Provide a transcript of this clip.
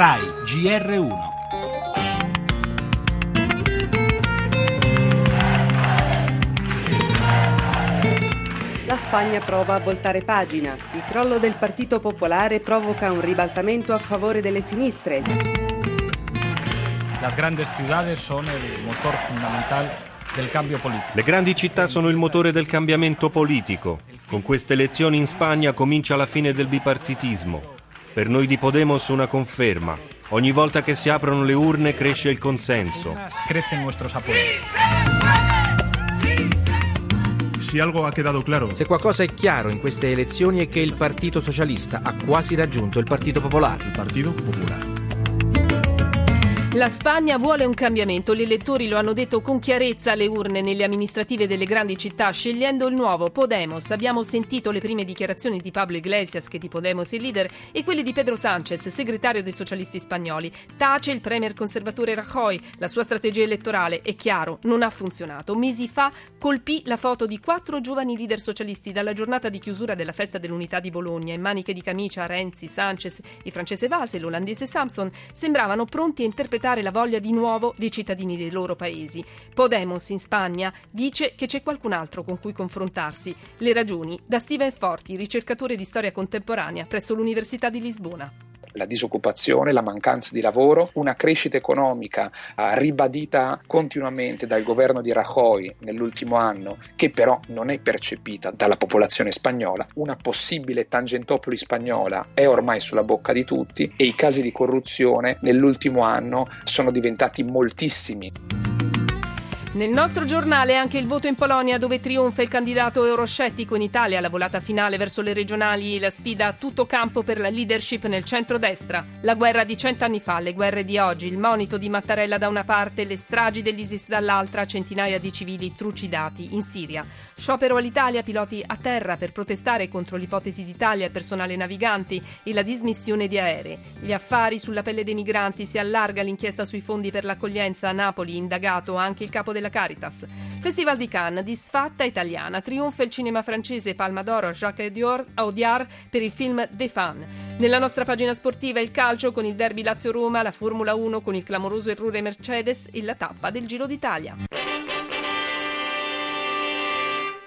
RAI GR1 La Spagna prova a voltare pagina. Il crollo del Partito Popolare provoca un ribaltamento a favore delle sinistre. Las grandes ciudades son el motor fundamental del cambio politico. Le grandi città sono il motore del cambiamento politico. Con queste elezioni in Spagna comincia la fine del bipartitismo. Per noi di Podemos una conferma. Ogni volta che si aprono le urne cresce il consenso. Algo ha quedado claro, Se qualcosa è chiaro in queste elezioni è che il Partito Socialista ha quasi raggiunto il Partito Popolare. el Partido Popular. La Spagna vuole un cambiamento, gli elettori lo hanno detto con chiarezza alle urne nelle amministrative delle grandi città, scegliendo il nuovo Podemos. Abbiamo sentito le prime dichiarazioni di Pablo Iglesias, che di Podemos è il leader, e quelle di Pedro Sánchez, segretario dei socialisti spagnoli. Tace il premier conservatore Rajoy, la sua strategia elettorale è chiaro, non ha funzionato. Mesi fa colpì la foto di quattro giovani leader socialisti dalla giornata di chiusura della festa dell'unità di Bologna. In maniche di camicia Renzi, Sánchez, il francese Vase l'olandese Samson sembravano pronti a interpretare la voglia di nuovo dei cittadini dei loro paesi. Podemos in Spagna dice che c'è qualcun altro con cui confrontarsi. Le ragioni da Steven Forti, ricercatore di storia contemporanea presso l'Università di Lisbona. La disoccupazione, la mancanza di lavoro, una crescita economica eh, ribadita continuamente dal governo di Rajoy nell'ultimo anno, che però non è percepita dalla popolazione spagnola, una possibile tangentopoli spagnola è ormai sulla bocca di tutti e i casi di corruzione nell'ultimo anno sono diventati moltissimi. Nel nostro giornale anche il voto in Polonia dove trionfa il candidato euroscettico in Italia, la volata finale verso le regionali, la sfida a tutto campo per la leadership nel centrodestra. La guerra di cent'anni fa, le guerre di oggi, il monito di Mattarella da una parte, le stragi dell'ISIS dall'altra, centinaia di civili trucidati in Siria. Sciopero all'Italia, piloti a terra per protestare contro l'ipotesi d'Italia al personale naviganti e la dismissione di aerei. Gli affari sulla pelle dei migranti si allarga l'inchiesta sui fondi per l'accoglienza a Napoli, indagato anche il capo della Caritas. Festival di Cannes, disfatta italiana, trionfa il cinema francese Palma d'Oro Jacques Audiard per il film The Fan. Nella nostra pagina sportiva il calcio con il derby Lazio-Roma, la Formula 1 con il clamoroso errore Mercedes e la tappa del Giro d'Italia.